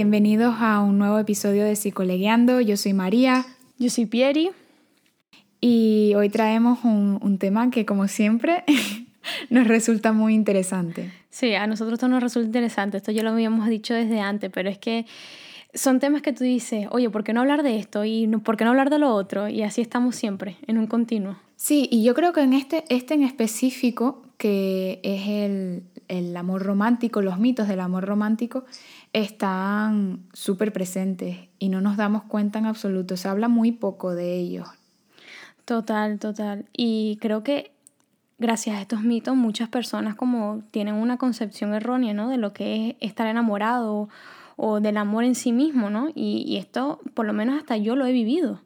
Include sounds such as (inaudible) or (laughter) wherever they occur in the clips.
Bienvenidos a un nuevo episodio de Psicolegueando. Yo soy María. Yo soy Pieri. Y hoy traemos un, un tema que, como siempre, (laughs) nos resulta muy interesante. Sí, a nosotros esto nos resulta interesante. Esto ya lo habíamos dicho desde antes, pero es que son temas que tú dices, oye, ¿por qué no hablar de esto? ¿Y por qué no hablar de lo otro? Y así estamos siempre, en un continuo. Sí, y yo creo que en este, este en específico, que es el, el amor romántico, los mitos del amor romántico, están súper presentes y no nos damos cuenta en absoluto. Se habla muy poco de ellos. Total, total. Y creo que gracias a estos mitos muchas personas como tienen una concepción errónea, ¿no? De lo que es estar enamorado o del amor en sí mismo, ¿no? Y, y esto, por lo menos hasta yo lo he vivido.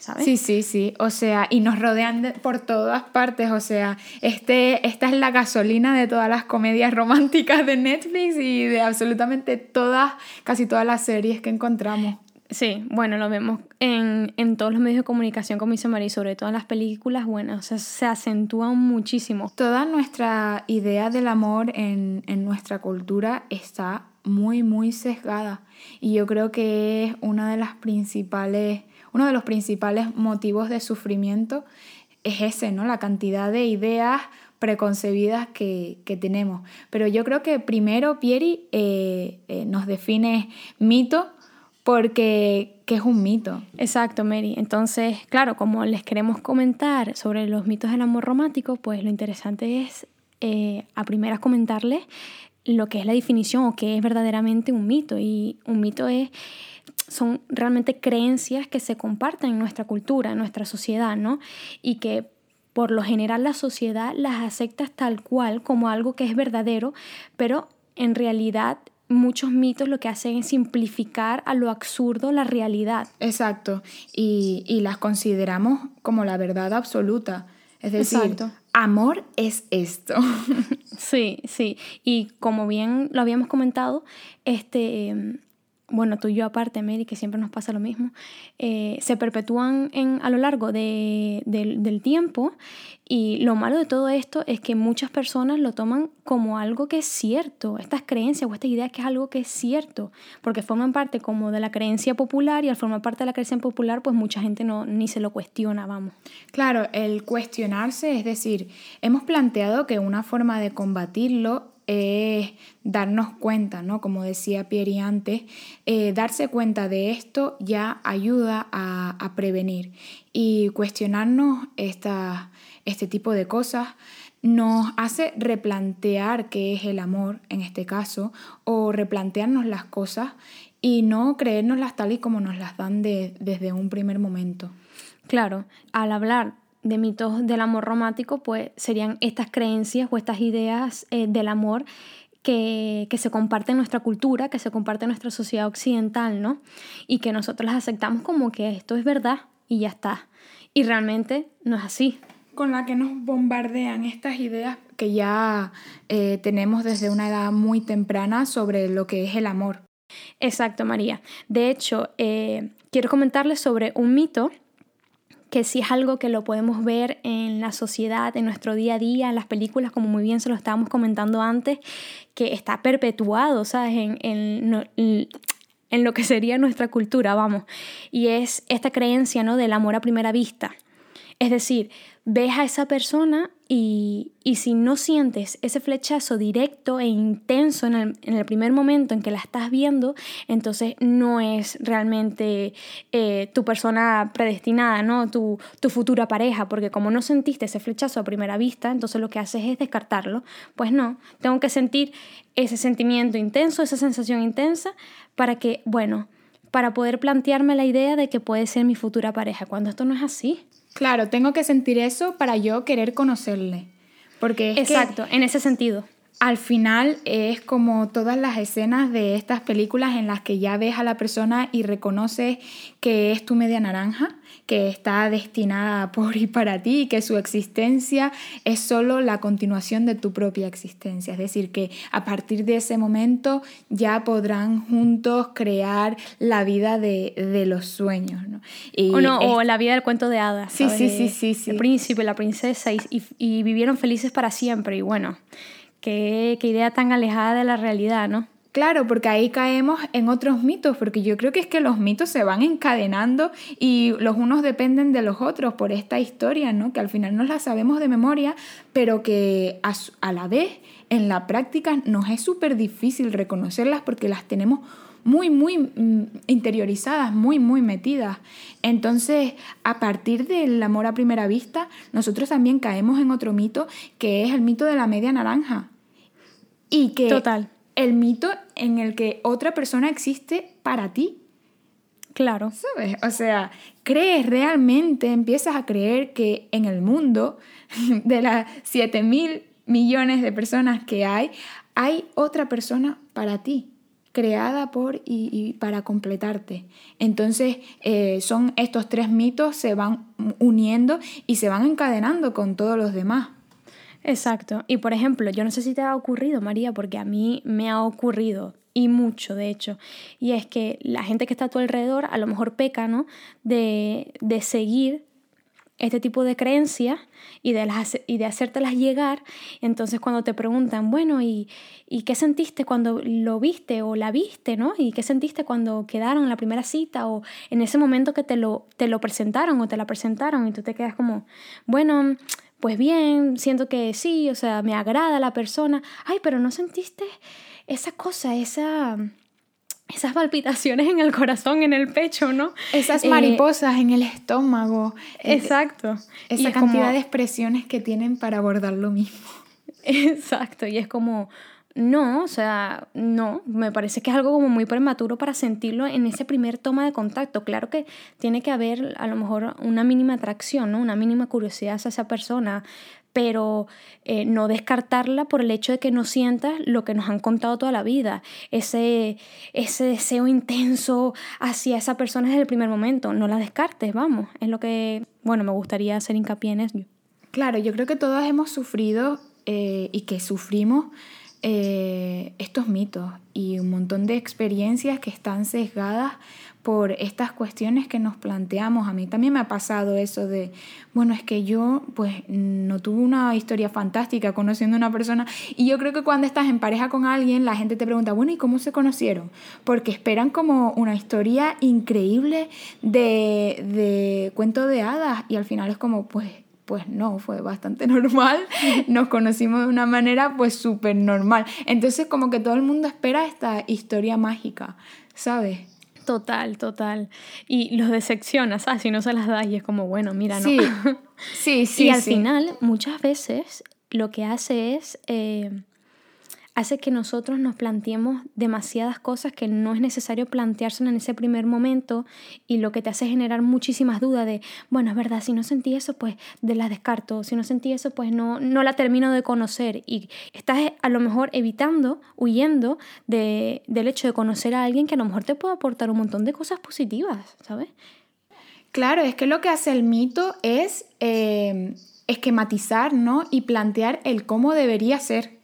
¿Sabes? Sí, sí, sí. O sea, y nos rodean de- por todas partes. O sea, este, esta es la gasolina de todas las comedias románticas de Netflix y de absolutamente todas, casi todas las series que encontramos. Sí, bueno, lo vemos en, en todos los medios de comunicación, como dice María, y sobre todo en las películas, bueno, o sea, se acentúan muchísimo. Toda nuestra idea del amor en, en nuestra cultura está muy, muy sesgada. Y yo creo que es una de las principales, uno de los principales motivos de sufrimiento es ese, ¿no? La cantidad de ideas preconcebidas que, que tenemos. Pero yo creo que primero Pieri eh, eh, nos define mito porque ¿qué es un mito? Exacto, Mary. Entonces, claro, como les queremos comentar sobre los mitos del amor romántico, pues lo interesante es eh, a primeras comentarles lo que es la definición o qué es verdaderamente un mito. Y un mito es son realmente creencias que se comparten en nuestra cultura, en nuestra sociedad, ¿no? Y que por lo general la sociedad las acepta tal cual como algo que es verdadero, pero en realidad muchos mitos lo que hacen es simplificar a lo absurdo la realidad. Exacto. Y, y las consideramos como la verdad absoluta. Es decir, Exacto. amor es esto. (laughs) Sí, sí. Y como bien lo habíamos comentado, este, em, bueno, tú y yo aparte, Mary, que siempre nos pasa lo mismo, eh, se perpetúan en, a lo largo de- del- del tiempo y lo malo de todo esto es que muchas personas lo toman como algo que es cierto, estas creencias o estas ideas que es algo que es cierto, porque forman parte como de la creencia popular y al formar parte de la creencia popular, pues mucha gente no, ni se lo cuestiona, vamos. Claro, el cuestionarse, es decir, hemos planteado que una forma de combatirlo es darnos cuenta, ¿no? Como decía Pieri antes, eh, darse cuenta de esto ya ayuda a, prevenir y cuestionarnos esta- este tipo de cosas nos hace replantear qué es el amor en este caso o replantearnos las cosas y no creérnoslas tal y como nos las dan de- desde un primer momento. Claro, al hablar de mitos del amor romántico, pues serían estas creencias o estas ideas eh, del amor que, que se comparten en nuestra cultura, que se comparte en nuestra sociedad occidental, ¿no? Y que nosotros las aceptamos como que esto es verdad y ya está. Y realmente no es así. con la que nos bombardean estas ideas que ya eh, tenemos desde una edad muy temprana sobre lo que es el amor. Exacto, María. De hecho, eh, quiero comentarles sobre un mito que sí es algo que lo podemos ver en la sociedad, en nuestro día a día, en las películas, como muy bien se lo estábamos comentando antes, que está perpetuado, ¿sabes? En, en, en lo que sería nuestra cultura, vamos. Y es esta creencia, ¿no? Del amor a primera vista. Es decir, ves a esa persona y, y si no sientes ese flechazo directo e intenso en el, en el primer momento en que la estás viendo, entonces no es realmente eh, tu persona predestinada, ¿no? Tu, tu futura pareja, porque como no sentiste ese flechazo a primera vista, entonces lo que haces es descartarlo. Pues no, tengo que sentir ese sentimiento intenso, esa sensación intensa, para que, bueno, para poder plantearme la idea de que puede ser mi futura pareja, cuando esto no es así. Claro, tengo que sentir eso para yo querer conocerle. Porque Exacto, en ese sentido. Al final es como todas las escenas de estas películas en las que ya ves a la persona y reconoces que es tu media naranja, que está destinada por y para ti y que su existencia es solo la continuación de tu propia existencia. Es decir, que a partir de ese momento ya podrán juntos crear la vida de, de los sueños. ¿no? Y O, no, es- o la vida del cuento de hadas. Sí, ¿sabes? sí, sí, sí, sí. El príncipe, la princesa y, y- y vivieron felices para siempre. Y bueno, qué, idea tan alejada de la realidad, ¿no? Claro, porque ahí caemos en otros mitos, porque yo creo que es que los mitos se van encadenando y los unos dependen de los otros por esta historia, ¿no? Que al final no la sabemos de memoria, pero que a, la vez en la práctica nos es súper difícil reconocerlas porque las tenemos muy, muy mm, interiorizadas, muy, muy metidas. Entonces, a partir del amor a primera vista, nosotros también caemos en otro mito que es el mito de la media naranja. Y que Total el mito en el que otra persona existe para ti. Claro. ¿Sabes? O sea, crees realmente, empiezas a creer que en el mundo (laughs) de las 7 mil millones de personas que hay, hay otra persona para ti, creada por y, para completarte. Entonces, eh, son estos tres mitos, se van uniendo y se van encadenando con todos los demás. Exacto. Y por ejemplo, yo no sé si te ha ocurrido, María, porque a mí me ha ocurrido y mucho, de hecho. Y es que la gente que está a tu alrededor a lo mejor peca, ¿no? De, de seguir este tipo de creencias y de, las, y de hacértelas llegar. Entonces cuando te preguntan, bueno, ¿y, ¿y qué sentiste cuando lo viste o la viste, ¿no? ¿Y qué sentiste cuando quedaron en la primera cita o en ese momento que te lo, te lo presentaron o te la presentaron? Y tú te quedas como, bueno, pues bien, siento que sí, o sea, me agrada la persona. Ay, pero no sentiste esa cosa, esa esas palpitaciones en el corazón, en el pecho, ¿no? Esas eh, mariposas en el estómago. Exacto. Esa cantidad de expresiones que tienen para abordar lo mismo. (laughs) Exacto, y es como, no, o sea, no, me parece que es algo como muy prematuro para sentirlo en ese primer toma de contacto. Claro que tiene que haber a lo mejor una mínima atracción, ¿no? Una mínima curiosidad hacia esa persona, pero eh, no descartarla por el hecho de que no sientas lo que nos han contado toda la vida, ese, ese deseo intenso hacia esa persona desde el primer momento. No la descartes, vamos, es lo que, bueno, me gustaría hacer hincapié en eso. Claro, yo creo que todos hemos sufrido eh, y que sufrimos eh, estos mitos y un montón de experiencias que están sesgadas por estas cuestiones que nos planteamos. A mí también me ha pasado eso de, bueno, es que yo pues no tuve una historia fantástica conociendo a una persona y yo creo que cuando estás en pareja con alguien la gente te pregunta, bueno, ¿y cómo se conocieron? Porque esperan como una historia increíble de, de cuento de hadas y al final es como, pues pues no, fue bastante (laughs) normal, nos conocimos de una manera pues súper normal. Entonces como que todo el mundo espera esta historia mágica, ¿sabes? Total, total. Y los decepcionas, ¿sabes? Si no se las das y es como, bueno, mira, no. Sí, sí, (laughs) sí. y al final, muchas veces lo que hace es... Eh, hace que nosotros nos planteemos demasiadas cosas que no es necesario plantearse en ese primer momento y lo que te hace generar muchísimas dudas de, bueno, es verdad, si no sentí eso, pues de la descarto, si no sentí eso, pues no, no la termino de conocer y estás a lo mejor evitando, huyendo de, del hecho de conocer a alguien que a lo mejor te puede aportar un montón de cosas positivas, ¿sabes? Claro, es que lo que hace el mito es eh, esquematizar, ¿no? Y plantear el cómo debería ser.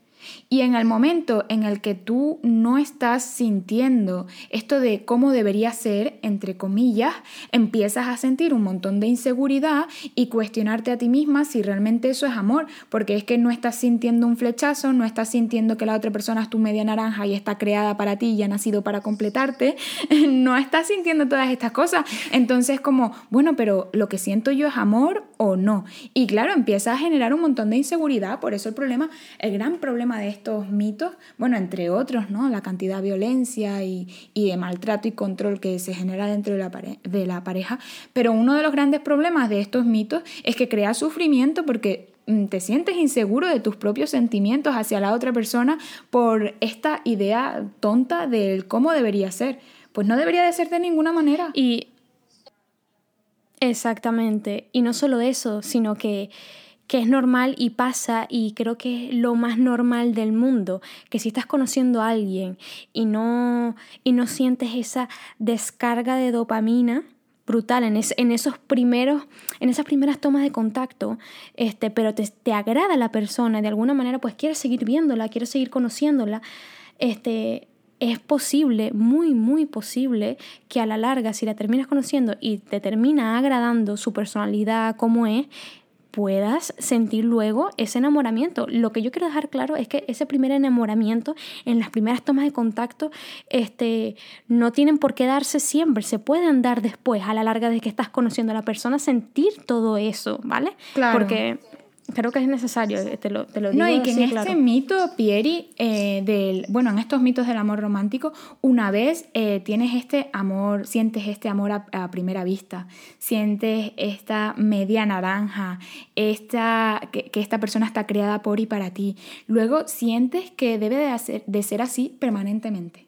Y en el momento en el que tú no estás sintiendo esto de cómo debería ser, entre comillas, empiezas a sentir un montón de inseguridad y cuestionarte a ti misma si realmente eso es amor, porque es que no estás sintiendo un flechazo, no estás sintiendo que la otra persona es tu media naranja y está creada para ti y ha nacido para completarte, (laughs) no estás sintiendo todas estas cosas. Entonces como, bueno, pero lo que siento yo es amor o no. Y claro, empieza a generar un montón de inseguridad, por eso el problema, el gran problema de estos mitos, bueno, entre otros, ¿no? La cantidad de violencia y, de maltrato y control que se genera dentro de la, de la pareja, pero uno de los grandes problemas de estos mitos es que crea sufrimiento porque mm, te sientes inseguro de tus propios sentimientos hacia la otra persona por esta idea tonta del cómo debería ser. Pues no debería de ser de ninguna manera. Y Exactamente. Y no solo eso, sino que, que es normal y pasa y creo que es lo más normal del mundo, que si estás conociendo a alguien y no, y no sientes esa descarga de dopamina, brutal en, en, esos primeros, en esas primeras tomas de contacto, este, pero te, te, agrada la persona, de alguna manera pues quieres seguir viéndola, quieres seguir conociéndola, este, es posible, muy, muy posible, que a la larga, si la terminas conociendo y te termina agradando su personalidad como es, puedas sentir luego ese enamoramiento. Lo que yo quiero dejar claro es que ese primer enamoramiento, en las primeras tomas de contacto, este, no tienen por qué darse siempre, se pueden dar después, a la larga de que estás conociendo a la persona, sentir todo eso, ¿vale? Claro. Porque creo que es necesario, eh, te lo, te lo digo. No, y que así, en claro. este mito, Pieri, eh, del, bueno, en estos mitos del amor romántico, una vez eh, tienes este amor, sientes este amor a, a primera vista, sientes esta media naranja, esta, que, que esta persona está creada por y para ti. Luego sientes que debe de, hacer, de ser así permanentemente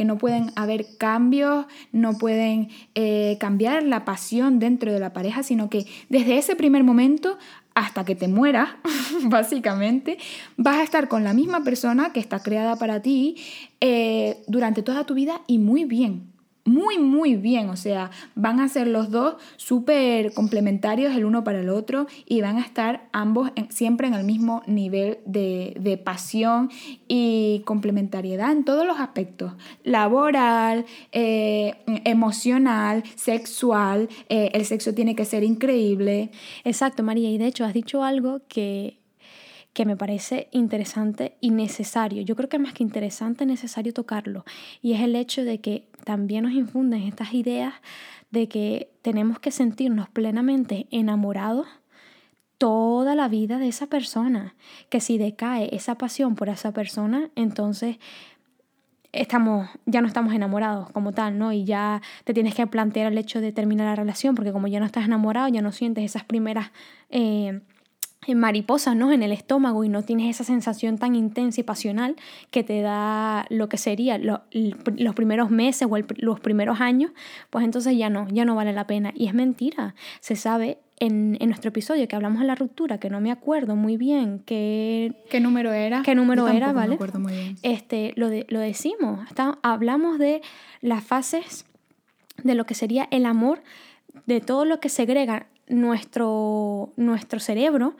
que no pueden haber cambios, no pueden eh, cambiar la pasión dentro de la pareja, sino que desde ese primer momento hasta que te mueras, (laughs) básicamente, vas a estar con la misma persona que está creada para ti eh, durante toda tu vida y muy bien. Muy, muy bien, o sea, van a ser los dos súper complementarios el uno para el otro y van a estar ambos siempre en el mismo nivel de, de pasión y complementariedad en todos los aspectos, laboral, eh, emocional, sexual, eh, el sexo tiene que ser increíble, Exacto, María, y de hecho has dicho algo que, que me parece interesante y necesario. Yo creo que más que interesante, necesario tocarlo. Y es el hecho de que también nos infunden estas ideas de que tenemos que sentirnos plenamente enamorados toda la vida de esa persona. Que si decae esa pasión por esa persona, entonces estamos, ya no estamos enamorados como tal, ¿no? Y ya te tienes que plantear el hecho de terminar la relación, porque como ya no estás enamorado, ya no sientes esas primeras eh, mariposas, ¿no? En el estómago y no tienes esa sensación tan intensa y pasional que te da lo que sería lo- los primeros meses o el- los primeros años, pues entonces ya no, ya no vale la pena. Y es mentira, se sabe. En, en nuestro episodio que hablamos de la ruptura, que no me acuerdo muy bien qué, ¿Qué número era? qué número Yo era, tampoco me ¿vale? acuerdo muy bien. Este, lo, de- lo decimos, hablamos de las fases de lo que sería el amor, de todo lo que segrega nuestro, nuestro cerebro.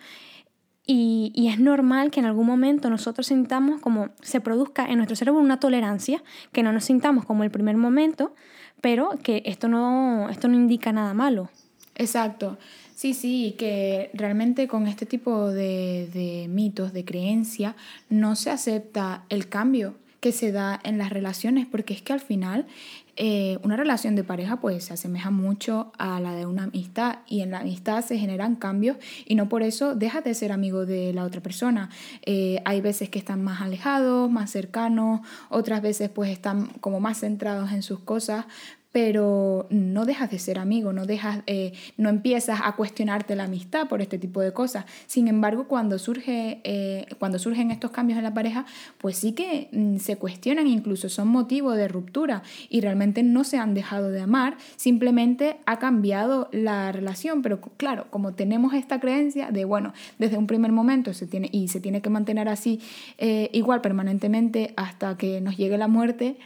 Y, y es normal que en algún momento nosotros sintamos como se produzca en nuestro cerebro una tolerancia, que no nos sintamos como el primer momento, pero que esto no, esto no indica nada malo. Exacto. Sí, sí, que realmente con este tipo de, de mitos, de creencia, no se acepta el cambio que se da en las relaciones, porque es que al final eh, una relación de pareja pues se asemeja mucho a la de una amistad y en la amistad se generan cambios y no por eso dejas de ser amigo de la otra persona. Eh, hay veces que están más alejados, más cercanos, otras veces pues están como más centrados en sus cosas, pero no dejas de ser amigo, no dejas, eh, no empiezas a cuestionarte la amistad por este tipo de cosas. Sin embargo, cuando surge, eh, cuando surgen estos cambios en la pareja, pues sí que mm, se cuestionan, incluso son motivo de ruptura y realmente no se han dejado de amar, simplemente ha cambiado la relación. Pero claro, como tenemos esta creencia de bueno, desde un primer momento se tiene y se tiene que mantener así eh, igual permanentemente hasta que nos llegue la muerte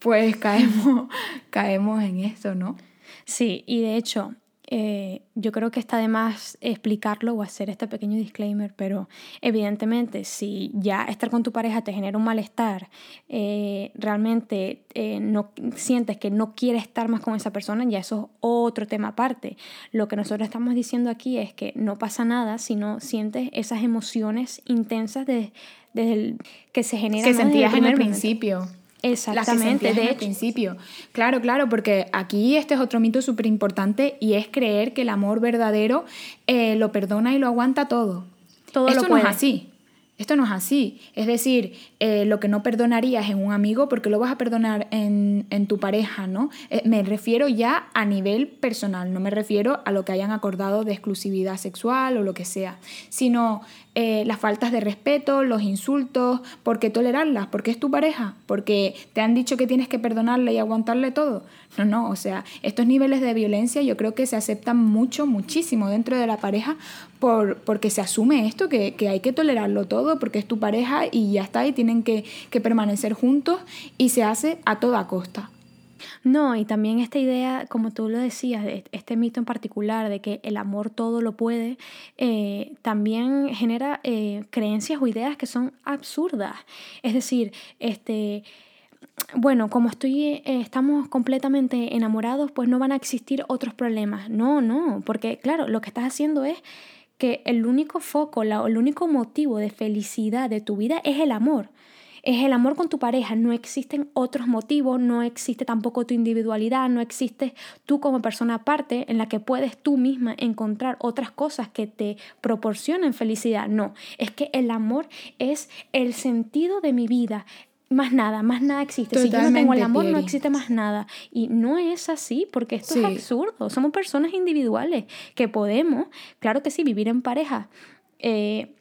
pues caemos, (laughs) caemos en esto, ¿no? Sí, y de hecho, eh, yo creo que está de más explicarlo o hacer este pequeño disclaimer, pero evidentemente si ya estar con tu pareja te genera un malestar, eh, realmente eh, no sientes que no quieres estar más con esa persona, ya eso es otro tema aparte. Lo que nosotros estamos diciendo aquí es que no pasa nada si no sientes esas emociones intensas de, desde el- que se generan Que ¿no? desde sentías en el momento. Exactamente, de principio. Claro, claro, porque aquí este es otro mito súper importante y es creer que el amor verdadero eh, lo perdona y lo aguanta todo. Todo Esto lo no es así. Esto no es así. Es decir, eh, lo que no perdonarías en un amigo, porque lo vas a perdonar en, en tu pareja, ¿no? Eh, me refiero ya a nivel personal, no me refiero a lo que hayan acordado de exclusividad sexual o lo que sea, sino eh, las faltas de respeto, los insultos, ¿por qué tolerarlas? Porque es tu pareja, porque te han dicho que tienes que perdonarle y aguantarle todo. No, no, o sea, estos niveles de violencia yo creo que se aceptan mucho, muchísimo dentro de la pareja por, porque se asume esto, que, que hay que tolerarlo todo, porque es tu pareja y ya está, y tienen que, permanecer juntos y se hace a toda costa. No, y también esta idea, como tú lo decías, de este mito en particular de que el amor todo lo puede, eh, también genera eh, creencias o ideas que son absurdas. Es decir, este, bueno, como estoy, eh, estamos completamente enamorados, pues no van a existir otros problemas. No, no, porque claro, lo que estás haciendo es que el único foco, la, el único motivo de felicidad de tu vida es el amor. Es el amor con tu pareja, no existen otros motivos, no existe tampoco tu individualidad, no existe tú como persona aparte en la que puedes tú misma encontrar otras cosas que te proporcionen felicidad. No, es que el amor es el sentido de mi vida, más nada, más nada existe. si yo no tengo el amor, no existe más nada. Y no es así, porque esto es absurdo. Somos personas individuales que podemos, claro que sí, vivir en pareja. Eh,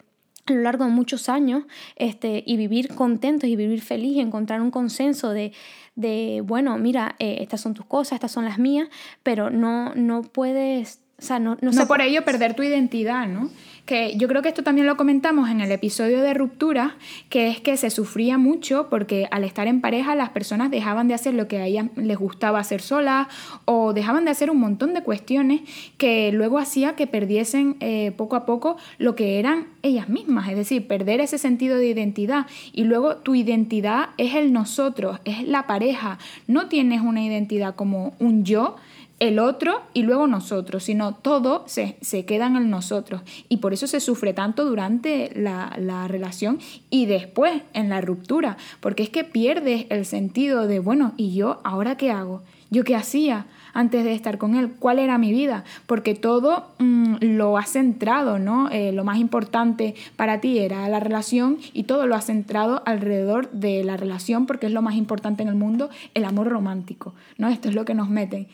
a lo largo de muchos años este, y vivir contentos y vivir feliz y encontrar un consenso de, de bueno, mira, eh, estas son tus cosas, estas son las mías, pero no, no puedes, o sea, no, no, no por ello perder tu identidad, ¿no? Que yo creo que esto también lo comentamos en el episodio de ruptura, que es que se sufría mucho porque al estar en pareja las personas dejaban de hacer lo que a ellas les gustaba hacer solas o dejaban de hacer un montón de cuestiones que luego hacía que perdiesen eh, poco a poco lo que eran ellas mismas, es decir, perder ese sentido de identidad. Y luego tu identidad es el nosotros, es la pareja, no tienes una identidad como un yo, el otro y luego nosotros, sino todo se, se queda en nosotros. Y por eso se sufre tanto durante la, la, relación y después en la ruptura, porque es que pierdes el sentido de, bueno, ¿y yo ahora qué hago? ¿Yo qué hacía antes de estar con él? ¿Cuál era mi vida? Porque todo mm, lo has centrado, ¿no? Eh, lo más importante para ti era la relación y todo lo has centrado alrededor de la relación porque es lo más importante en el mundo, el amor romántico, ¿no? Esto es lo que nos meten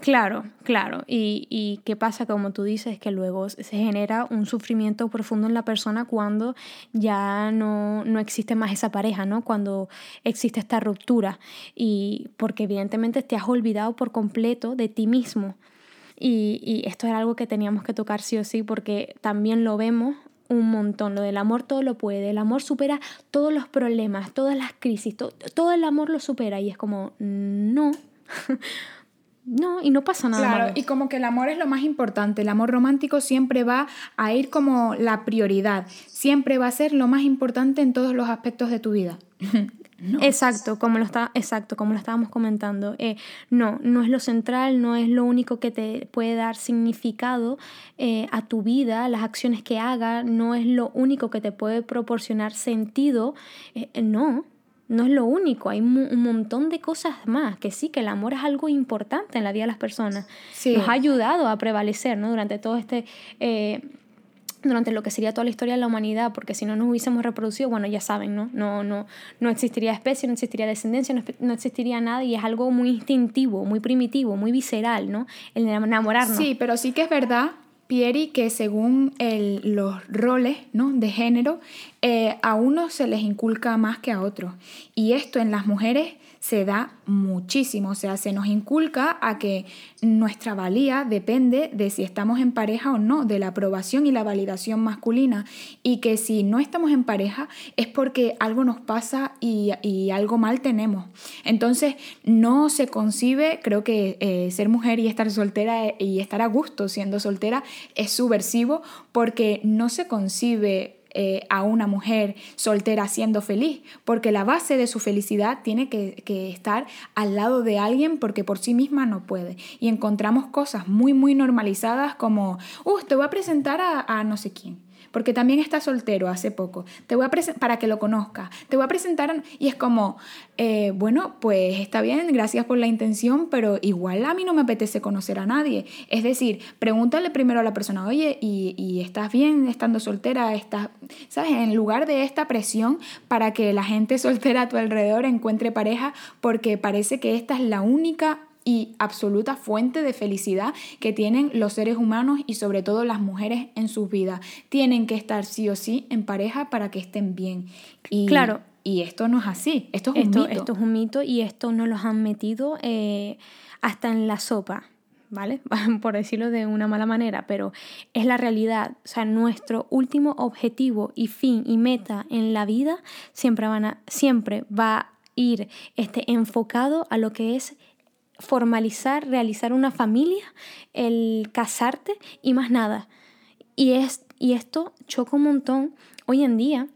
Claro, claro. Y, y, qué pasa, como tú dices, que luego se genera un sufrimiento profundo en la persona cuando ya no, no existe más esa pareja, ¿no? Cuando existe esta ruptura. Y porque evidentemente te has olvidado por completo de ti mismo. Y, y esto era algo que teníamos que tocar sí o sí porque también lo vemos un montón. Lo del amor todo lo puede. El amor supera todos los problemas, todas las crisis. todo el amor lo supera. Y es como, no. (laughs) No, y no pasa nada. Claro, y como que el amor es lo más importante. El amor romántico siempre va a ir como la prioridad. Siempre va a ser lo más importante en todos los aspectos de tu vida. (laughs) Exacto, como lo está, exacto, como lo estábamos comentando. Eh, no, no es lo central, no es lo único que te puede dar significado eh, a tu vida, las acciones que haga, no es lo único que te puede proporcionar sentido. Eh, no, no es lo único, hay un montón de cosas más, que sí, que el amor es algo importante en la vida de las personas. Nos ha ayudado a prevalecer, ¿no? Durante todo este... Eh, durante lo que sería toda la historia de la humanidad, porque si no nos hubiésemos reproducido, bueno, ya saben, ¿no? No, no, no existiría especie, no existiría descendencia, no, no, existiría nada y es algo muy instintivo, muy primitivo, muy visceral, ¿no? El enamorarnos. Sí, pero sí que es verdad Pieri, que según los roles de género, eh, a unos se les inculca más que a otros. Y esto en las mujeres se da muchísimo, o sea, se nos inculca a que nuestra valía depende de si estamos en pareja o no, de la aprobación y la validación masculina, y que si no estamos en pareja es porque algo nos pasa y, algo mal tenemos. Entonces, no se concibe, creo que eh, ser mujer y estar soltera y estar a gusto siendo soltera es subversivo porque no se concibe eh, a una mujer soltera siendo feliz, porque la base de su felicidad tiene que, estar al lado de alguien porque por sí misma no puede. Y encontramos cosas muy, muy normalizadas como, uh, te voy a presentar a, a no sé quién porque también está soltero hace poco. Te voy a para que lo conozca. Te voy a presentar y es como, eh, bueno, pues está bien, gracias por la intención, pero igual a mí no me apetece conocer a nadie. Es decir, pregúntale primero a la persona, oye, ¿y, y estás bien estando soltera? ¿Estás, ¿Sabes? En lugar de esta presión para que la gente (laughs) soltera a tu alrededor encuentre pareja, porque parece que esta es la única y absoluta fuente de felicidad que tienen los seres humanos y sobre todo las mujeres en sus vidas. Tienen que estar sí o sí en pareja para que estén bien. Y, claro. Y esto no es así, esto es un mito. Esto es un mito y esto nos lo han metido eh, hasta en la sopa. ¿Vale? (laughs) Por decirlo de una mala manera, pero es la realidad. O sea, nuestro último objetivo y fin y meta en la vida siempre, van a, siempre va a ir este, enfocado a lo que es formalizar, realizar una familia, el casarte y más nada. Y, es, y esto choca un montón hoy en día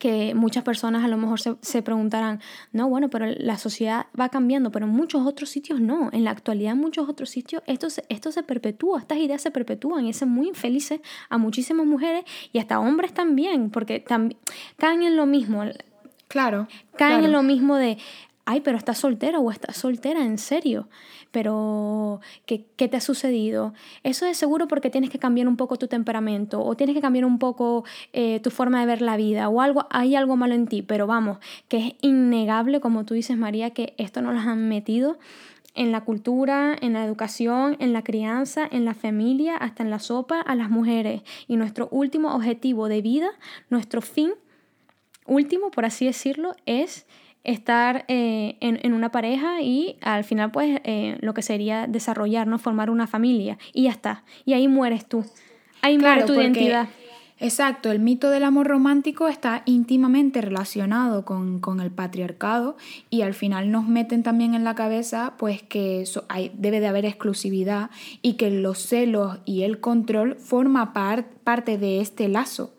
que muchas personas a lo mejor se, se, preguntarán, no, bueno, pero la sociedad va cambiando, pero en muchos otros sitios no. En la actualidad, en muchos otros sitios, esto se, esto se perpetúa, estas ideas se perpetúan y hacen muy infelices a muchísimas mujeres y hasta hombres también, porque también caen en lo mismo. Claro. Caen en lo mismo de, ay, pero estás soltera o estás soltera, en serio. Pero, ¿qué, ¿qué, te ha sucedido? Eso es seguro porque tienes que cambiar un poco tu temperamento o tienes que cambiar un poco eh, tu forma de ver la vida o algo, hay algo malo en ti. Pero vamos, que es innegable, como tú dices, María, que esto nos lo han metido en la cultura, en la educación, en la crianza, en la familia, hasta en la sopa a las mujeres. Y nuestro último objetivo de vida, nuestro fin último, por así decirlo, es estar eh, en, una pareja y al final pues eh, lo que sería desarrollar, ¿no? Formar una familia y ya está. Y ahí mueres tú. Ahí muere tu identidad. Exacto, el mito del amor romántico está íntimamente relacionado con, el patriarcado y al final nos meten también en la cabeza pues que hay, debe de haber exclusividad y que los celos y el control forma parte de este lazo,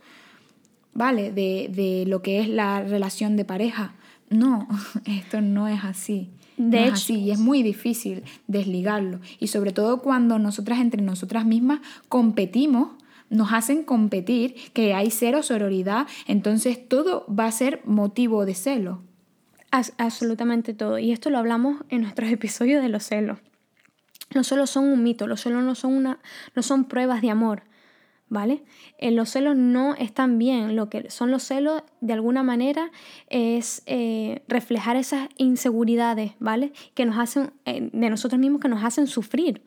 ¿vale? De, de lo que es la relación de pareja. No, (laughs) esto no es así. De hecho, es así y es muy difícil desligarlo. Y sobre todo cuando nosotras entre nosotras mismas competimos, nos hacen competir, que hay cero sororidad, entonces todo va a ser motivo de celo. absolutamente todo. Y esto lo hablamos en nuestros (laughs) episodios de los celos. Los celos son un mito, los celos no son, una, no son pruebas de amor. ¿Vale? Eh, los celos no están bien, lo que son los celos de alguna manera es eh, reflejar esas inseguridades, ¿vale? Que nos hacen, eh, de nosotros mismos, que nos hacen sufrir.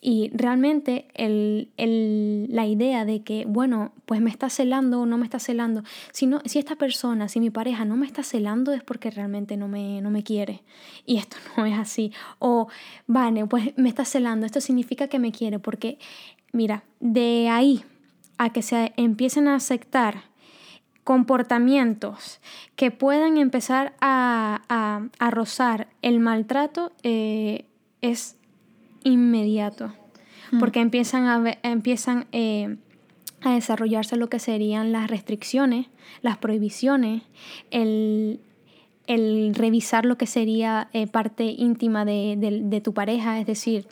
Y realmente la idea de que, bueno, pues me está celando o no me está celando, si, si esta persona, si mi pareja no me está celando es porque realmente no me, no me quiere. Y esto (laughs) no es así. O, vale, pues me está celando, esto significa que me quiere, porque, mira, de ahí a que se empiecen a aceptar comportamientos que puedan empezar a, rozar el maltrato eh, es inmediato, hmm. porque empiezan, a, empiezan eh, a desarrollarse lo que serían las restricciones, las prohibiciones, el, revisar lo que sería eh, parte íntima de, tu pareja, es decir,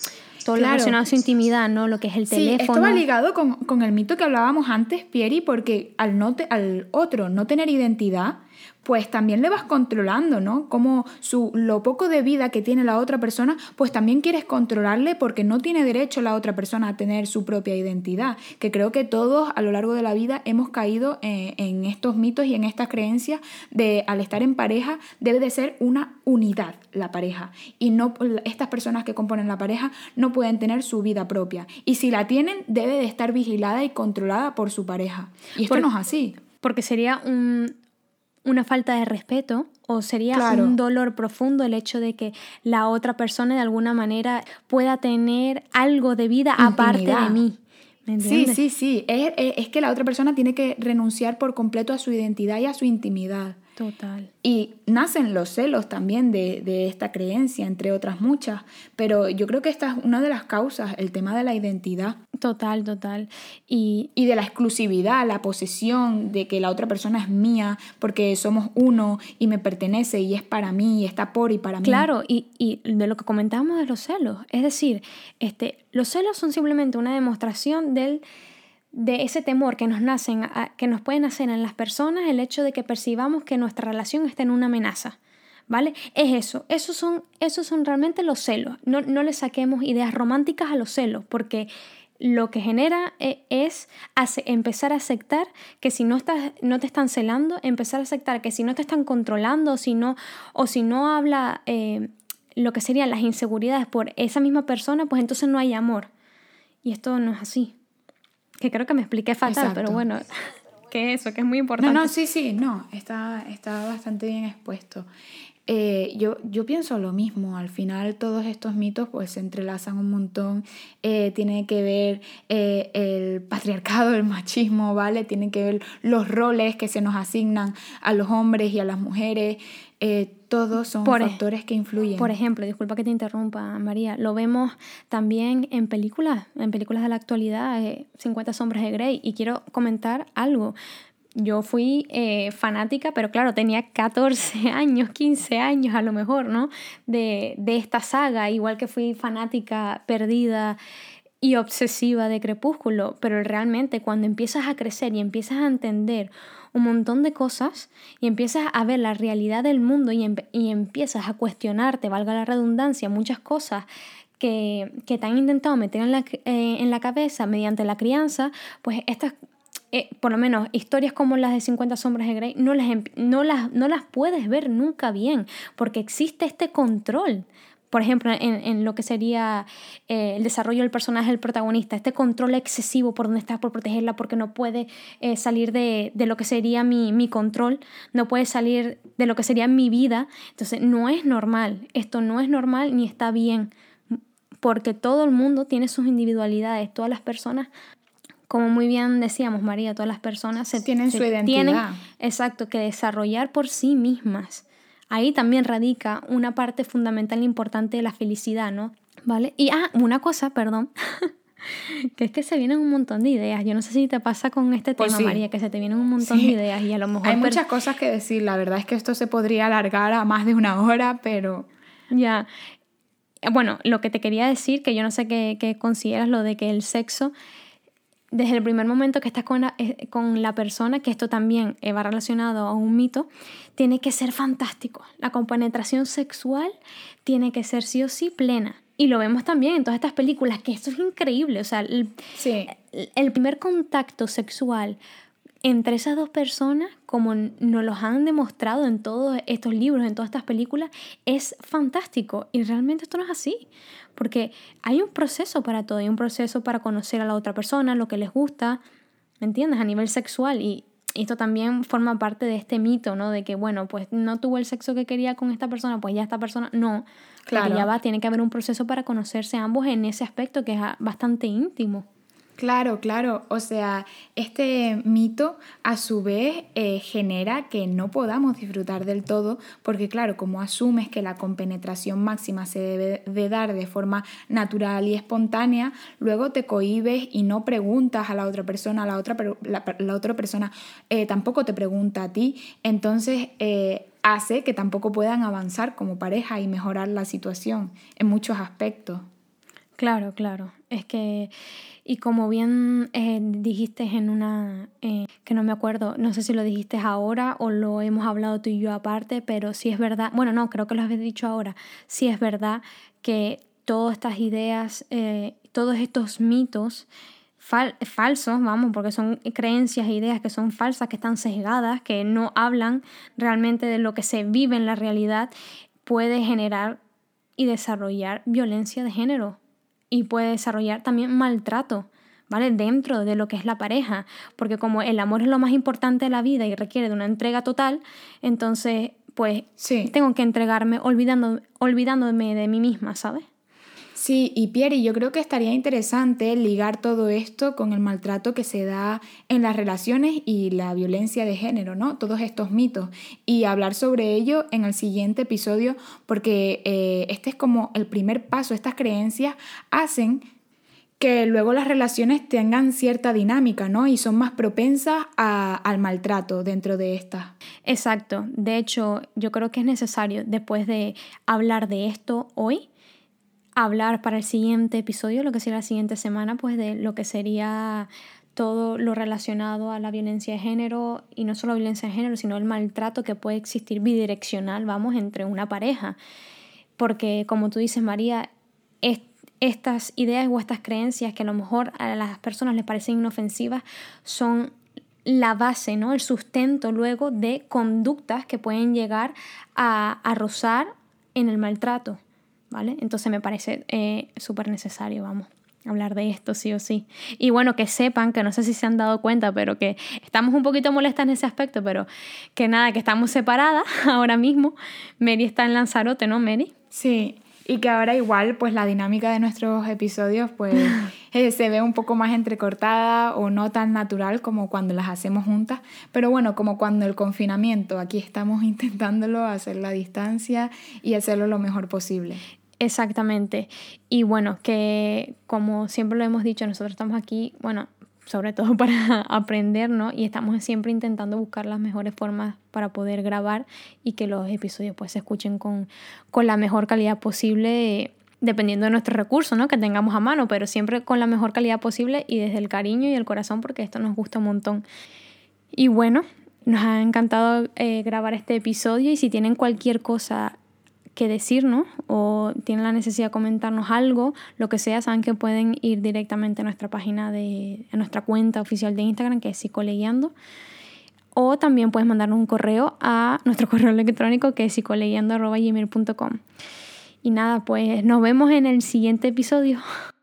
todo lo relacionado a su intimidad, ¿no? Lo que es el sí, teléfono. Esto va ligado con, con, el mito que hablábamos antes, Pieri, porque al, no al otro no tener identidad, pues también le vas controlando, ¿no? Como su, lo poco de vida que tiene la otra persona, pues también quieres controlarle porque no tiene derecho la otra persona a tener su propia identidad. Que creo que todos a lo largo de la vida hemos caído en, en estos mitos y en estas creencias de al estar en pareja debe de ser una unidad la pareja y no estas personas que componen la pareja no pueden tener su vida propia y si la tienen debe de estar vigilada y controlada por su pareja. Y esto no es así. Porque sería un, una falta de respeto o sería un dolor profundo el hecho de que la otra persona de alguna manera pueda tener algo de vida aparte de mí. sí, sí, sí. Es, es, que la otra persona tiene que renunciar por completo a su identidad y a su intimidad. Total. Y nacen los celos también de, de, esta creencia, entre otras muchas, pero yo creo que esta es una de las causas, el tema de la identidad. Total, total. Y, y de la exclusividad, la posesión, de que la otra persona es mía porque somos uno y me pertenece y es para mí y está por y para mí. Claro, y, y de lo que comentábamos de los celos, es decir, este, los celos son simplemente una demostración del de ese temor que nos, nacen, que nos pueden hacer en las personas el hecho de que percibamos que nuestra relación está en una amenaza. ¿Vale? Es eso, esos son, esos son realmente los celos. No, no le saquemos ideas románticas a los celos, porque lo que genera eh, es empezar a aceptar que si no, estás, no te están celando, empezar a aceptar que si no te están controlando si no, o si no habla eh, lo que serían las inseguridades por esa misma persona, pues entonces no hay amor. Y esto no es así que creo que me expliqué fatal, pero bueno, (laughs) que eso, que es muy importante. No, no, sí, sí, no, está, está bastante bien expuesto. Eh, yo, yo pienso lo mismo, al final todos estos mitos pues se entrelazan un montón, eh, tiene que ver eh, el patriarcado, el machismo, ¿vale? Tienen que ver los roles que se nos asignan a los hombres y a las mujeres, eh, todos son factores que influyen. Por ejemplo, disculpa que te interrumpa, María, lo vemos también en películas, en películas de la actualidad, 50 sombras de Grey, y quiero comentar algo. yo fui eh, fanática, pero claro, tenía 14 (laughs) años, 15 años a lo mejor, ¿no? De, de esta saga, igual que fui fanática perdida y obsesiva de Crepúsculo, pero realmente cuando empiezas a crecer y empiezas a entender un montón de cosas y empiezas a ver la realidad del mundo y, empiezas a cuestionarte, valga la redundancia, muchas cosas que, te han intentado meter en la, eh, en la cabeza mediante la crianza, pues estas eh, por lo menos historias como las de 50 sombras de Grey, no las, no, las, no las puedes ver nunca bien, porque existe este control por ejemplo, en, lo que sería eh, el desarrollo del personaje del protagonista, este control excesivo por donde estás por protegerla porque no puede eh, salir de, lo que sería mi, mi, control, no puede salir de lo que sería mi vida. Entonces, no es normal, esto no es normal ni está bien, porque todo el mundo tiene sus individualidades, todas las personas como muy bien decíamos, María, todas las personas se, tienen su identidad. Tienen, exacto, que desarrollar por sí mismas. Ahí también radica una parte fundamental e importante de la felicidad, ¿no? ¿Vale? Y, ah, una cosa, perdón. (laughs) que es que se vienen un montón de ideas. Yo no sé si te pasa con este pues tema, María, que se te vienen un montón de ideas y a lo mejor... Hay muchas cosas que decir. La verdad es que esto se podría alargar a más de una hora, pero... Ya. Bueno, lo que te quería decir, que yo no sé qué, qué consideras lo de que el sexo desde el primer momento que estás con la, eh, con la persona, que esto también va relacionado a un mito, tiene que ser fantástico. La compenetración sexual tiene que ser sí o sí plena. Y lo vemos también en todas estas películas, que esto es increíble. O sea, el, el primer contacto sexual entre esas dos personas, como nos los han demostrado en todos estos libros, en todas estas películas, es fantástico. Y realmente esto no es así. Porque hay un proceso para todo, hay un proceso para conocer a la otra persona, lo que les gusta, ¿me entiendes? A nivel sexual. Y esto también forma parte de este mito, ¿no? De que, bueno, pues no tuvo el sexo que quería con esta persona, pues ya esta persona no. Claro. ya va, tiene que haber un proceso para conocerse ambos en ese aspecto que es bastante íntimo. Claro, claro. O sea, este mito a su vez eh, genera que no podamos disfrutar del todo porque claro, como asumes que la compenetración máxima se debe de dar de forma natural y espontánea, luego te cohibes y no preguntas a la otra persona, la otra, la, otra persona eh, tampoco te pregunta a ti. Entonces, eh, hace que tampoco puedan avanzar como pareja y mejorar la situación en muchos aspectos. Claro, claro. Es que y como bien eh, dijiste en una, eh, que no me acuerdo, no sé si lo dijiste ahora o lo hemos hablado tú y yo aparte, pero sí es verdad, bueno, no, creo que lo habéis dicho ahora, sí es verdad que todas estas ideas, eh, todos estos mitos falsos, vamos, porque son creencias e ideas que son falsas, que están sesgadas, que no hablan realmente de lo que se vive en la realidad, puede generar y desarrollar violencia de género y puede desarrollar también maltrato, ¿vale? Dentro de lo que es la pareja, porque como el amor es lo más importante de la vida y requiere de una entrega total, entonces pues tengo que entregarme olvidando, olvidándome de mí misma, ¿sabes? Sí, y Pierre, yo creo que estaría interesante ligar todo esto con el maltrato que se da en las relaciones y la violencia de género, ¿no? Todos estos mitos. Y hablar sobre ello en el siguiente episodio, porque eh, este es como el primer paso. Estas creencias hacen que luego las relaciones tengan cierta dinámica, ¿no? Y son más propensas al maltrato dentro de estas. Exacto. De hecho, yo creo que es necesario, después de hablar de esto hoy, hablar para el siguiente episodio, lo que sería la siguiente semana, pues de lo que sería todo lo relacionado a la violencia de género y no solo violencia de género, sino el maltrato que puede existir bidireccional, vamos, entre una pareja. Porque como tú dices, María, estas ideas o estas creencias que a lo mejor a las personas les parecen inofensivas son la base, ¿no? El sustento luego de conductas que pueden llegar a, a rozar en el maltrato. ¿Vale? Entonces me parece eh, súper necesario, vamos hablar de esto sí o sí. Y bueno, que sepan, que no sé si se han dado cuenta, pero que estamos un poquito molestas en ese aspecto, pero que nada, que estamos separadas (laughs) ahora mismo. Mary está en Lanzarote, ¿no, Mary? Sí, y que ahora igual pues la dinámica de nuestros episodios pues (laughs) eh, se ve un poco más entrecortada o no tan natural como cuando las hacemos juntas, pero bueno, como cuando el confinamiento, aquí estamos (laughs) intentándolo hacer la distancia y hacerlo lo mejor posible. Exactamente. Y bueno, que como siempre lo hemos dicho, nosotros estamos aquí, bueno, sobre todo (laughs) para aprender, ¿no? Y estamos siempre intentando buscar las mejores formas para poder grabar y que los episodios pues se escuchen con, con la mejor calidad posible dependiendo de nuestros recursos, ¿no? Que tengamos a mano, pero siempre con la mejor calidad posible y desde el cariño y el corazón porque esto nos gusta un montón. Y bueno, nos ha encantado eh, grabar este episodio y si tienen cualquier cosa que decirnos o tienen la necesidad de comentarnos algo, lo que sea, saben que pueden ir directamente a nuestra página de, a nuestra cuenta oficial de Instagram que es psicoleguiando. O también puedes mandarnos un correo a nuestro (laughs) correo electrónico que es psicoleguiando.gmail.com. Y nada, pues nos vemos en el siguiente episodio. (laughs)